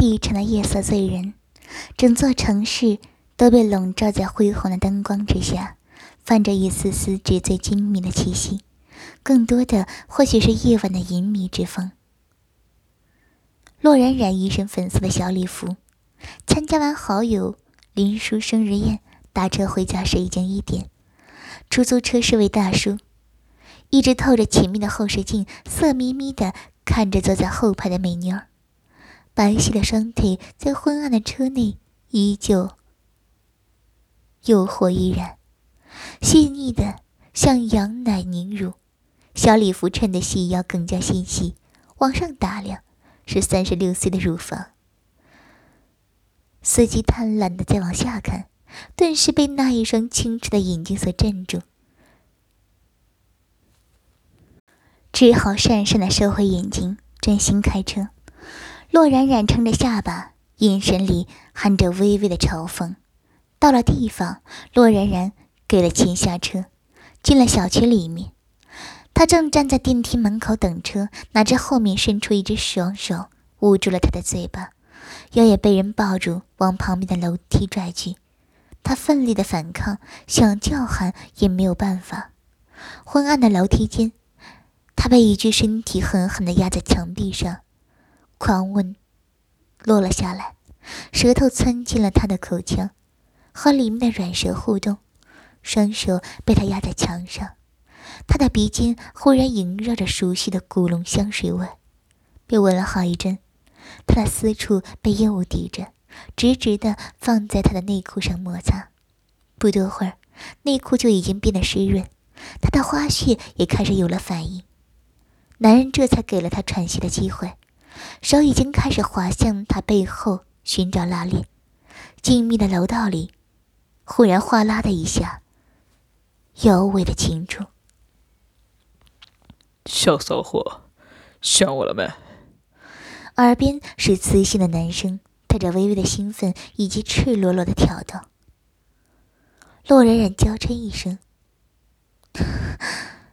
低沉的夜色醉人，整座城市都被笼罩在恢宏的灯光之下，泛着一丝丝纸醉金迷的气息。更多的或许是夜晚的淫靡之风。洛冉冉一身粉色的小礼服，参加完好友林叔生日宴，打车回家时已经一点。出租车是位大叔，一直透着前面的后视镜，色眯眯的看着坐在后排的美妞儿。白皙的双腿在昏暗的车内依旧诱惑依然，细腻的像羊奶凝乳。小礼服衬得细腰更加纤细，往上打量是三十六岁的乳房。司机贪婪的再往下看，顿时被那一双清澈的眼睛所镇住，只好讪讪的收回眼睛，专心开车。洛冉冉撑着下巴，眼神里含着微微的嘲讽。到了地方，洛冉冉给了钱下车，进了小区里面。他正站在电梯门口等车，哪知后面伸出一只双手捂住了他的嘴巴，腰也被人抱住，往旁边的楼梯拽去。他奋力的反抗，想叫喊也没有办法。昏暗的楼梯间，他被一具身体狠狠地压在墙壁上。狂吻落了下来，舌头窜进了他的口腔，和里面的软舌互动，双手被他压在墙上，他的鼻尖忽然萦绕着熟悉的古龙香水味，被闻了好一阵，他的私处被烟雾抵着，直直的放在他的内裤上摩擦，不多会儿，内裤就已经变得湿润，他的花穴也开始有了反应，男人这才给了他喘息的机会。手已经开始滑向他背后寻找拉链，静谧的楼道里，忽然哗啦的一下，尤为的清楚。小骚货，想我了没？耳边是磁性的男声，带着微微的兴奋以及赤裸裸的挑逗。洛冉冉娇嗔一声：“